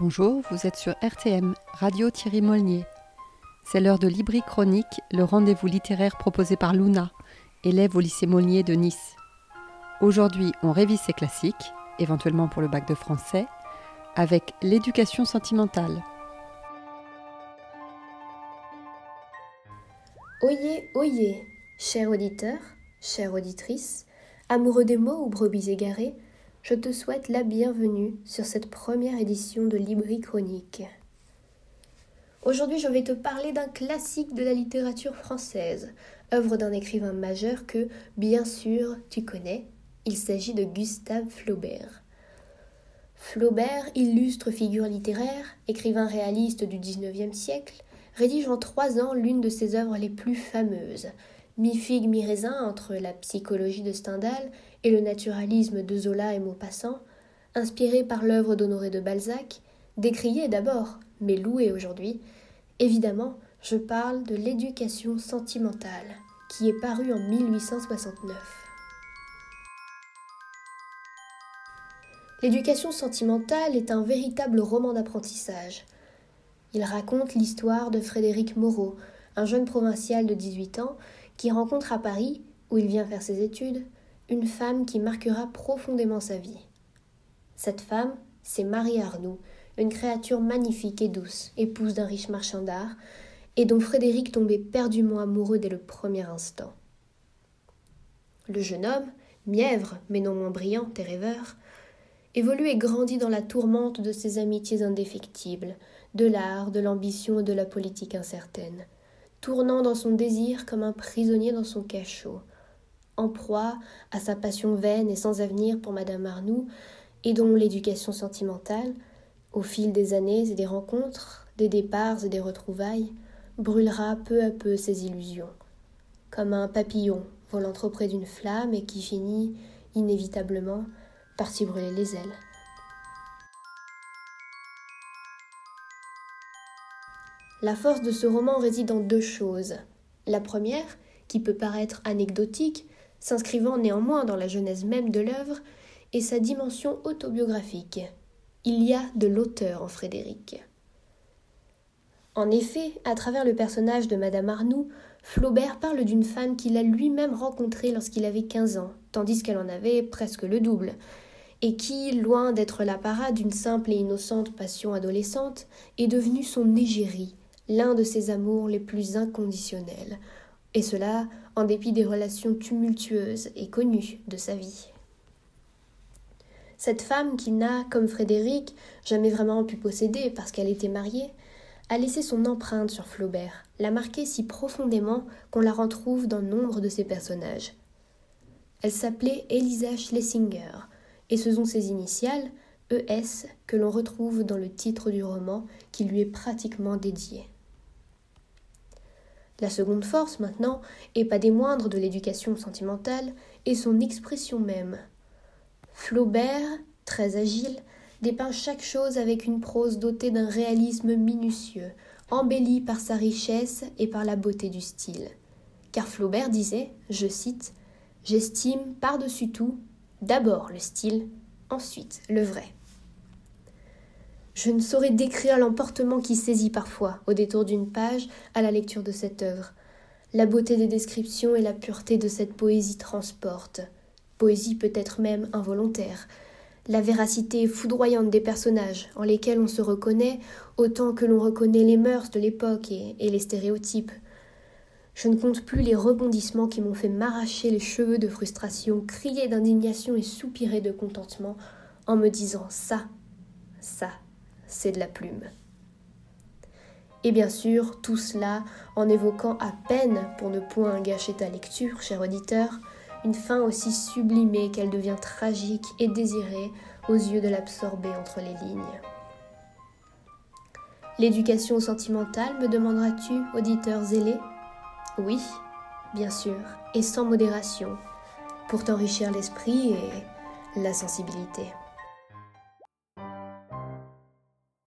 Bonjour, vous êtes sur RTM, Radio Thierry Molnier. C'est l'heure de Libri Chronique, le rendez-vous littéraire proposé par Luna, élève au lycée Molnier de Nice. Aujourd'hui, on révise ses classiques, éventuellement pour le bac de français, avec l'éducation sentimentale. Oyez, oyez, cher auditeur, chère auditrice, amoureux des mots ou brebis égarés, je te souhaite la bienvenue sur cette première édition de Libri Chronique. Aujourd'hui, je vais te parler d'un classique de la littérature française, œuvre d'un écrivain majeur que, bien sûr, tu connais. Il s'agit de Gustave Flaubert. Flaubert, illustre figure littéraire, écrivain réaliste du XIXe siècle, rédige en trois ans l'une de ses œuvres les plus fameuses, mi-figue, mi-raisin entre la psychologie de Stendhal et le naturalisme de Zola et Maupassant, inspiré par l'œuvre d'Honoré de Balzac, décrié d'abord, mais loué aujourd'hui, évidemment, je parle de l'éducation sentimentale, qui est parue en 1869. L'éducation sentimentale est un véritable roman d'apprentissage. Il raconte l'histoire de Frédéric Moreau, un jeune provincial de 18 ans qui rencontre à Paris, où il vient faire ses études, une femme qui marquera profondément sa vie. Cette femme, c'est Marie Arnoux, une créature magnifique et douce, épouse d'un riche marchand d'art, et dont Frédéric tombait perdument amoureux dès le premier instant. Le jeune homme, mièvre mais non moins brillant et rêveur, évolue et grandit dans la tourmente de ses amitiés indéfectibles, de l'art, de l'ambition et de la politique incertaine tournant dans son désir comme un prisonnier dans son cachot, en proie à sa passion vaine et sans avenir pour Madame Arnoux, et dont l'éducation sentimentale, au fil des années et des rencontres, des départs et des retrouvailles, brûlera peu à peu ses illusions, comme un papillon volant trop près d'une flamme et qui finit, inévitablement, par s'y brûler les ailes. La force de ce roman réside dans deux choses. La première, qui peut paraître anecdotique, s'inscrivant néanmoins dans la genèse même de l'œuvre, est sa dimension autobiographique. Il y a de l'auteur en Frédéric. En effet, à travers le personnage de Madame Arnoux, Flaubert parle d'une femme qu'il a lui-même rencontrée lorsqu'il avait 15 ans, tandis qu'elle en avait presque le double, et qui, loin d'être la parade d'une simple et innocente passion adolescente, est devenue son égérie, l'un de ses amours les plus inconditionnels, et cela en dépit des relations tumultueuses et connues de sa vie. Cette femme qui n'a, comme Frédéric, jamais vraiment pu posséder parce qu'elle était mariée, a laissé son empreinte sur Flaubert, l'a marqué si profondément qu'on la retrouve dans nombre de ses personnages. Elle s'appelait Elisa Schlesinger, et ce sont ses initiales, ES, que l'on retrouve dans le titre du roman qui lui est pratiquement dédié. La seconde force, maintenant, et pas des moindres de l'éducation sentimentale, est son expression même. Flaubert, très agile, dépeint chaque chose avec une prose dotée d'un réalisme minutieux, embellie par sa richesse et par la beauté du style. Car Flaubert disait, je cite, J'estime par-dessus tout d'abord le style, ensuite le vrai. Je ne saurais décrire l'emportement qui saisit parfois, au détour d'une page, à la lecture de cette œuvre. La beauté des descriptions et la pureté de cette poésie transportent. Poésie peut-être même involontaire. La véracité foudroyante des personnages, en lesquels on se reconnaît autant que l'on reconnaît les mœurs de l'époque et les stéréotypes. Je ne compte plus les rebondissements qui m'ont fait m'arracher les cheveux de frustration, crier d'indignation et soupirer de contentement en me disant ça, ça, c'est de la plume. Et bien sûr, tout cela en évoquant à peine, pour ne point gâcher ta lecture, cher auditeur, une fin aussi sublimée qu'elle devient tragique et désirée aux yeux de l'absorbé entre les lignes. L'éducation sentimentale, me demanderas-tu, auditeur zélé Oui, bien sûr, et sans modération, pour t'enrichir l'esprit et la sensibilité.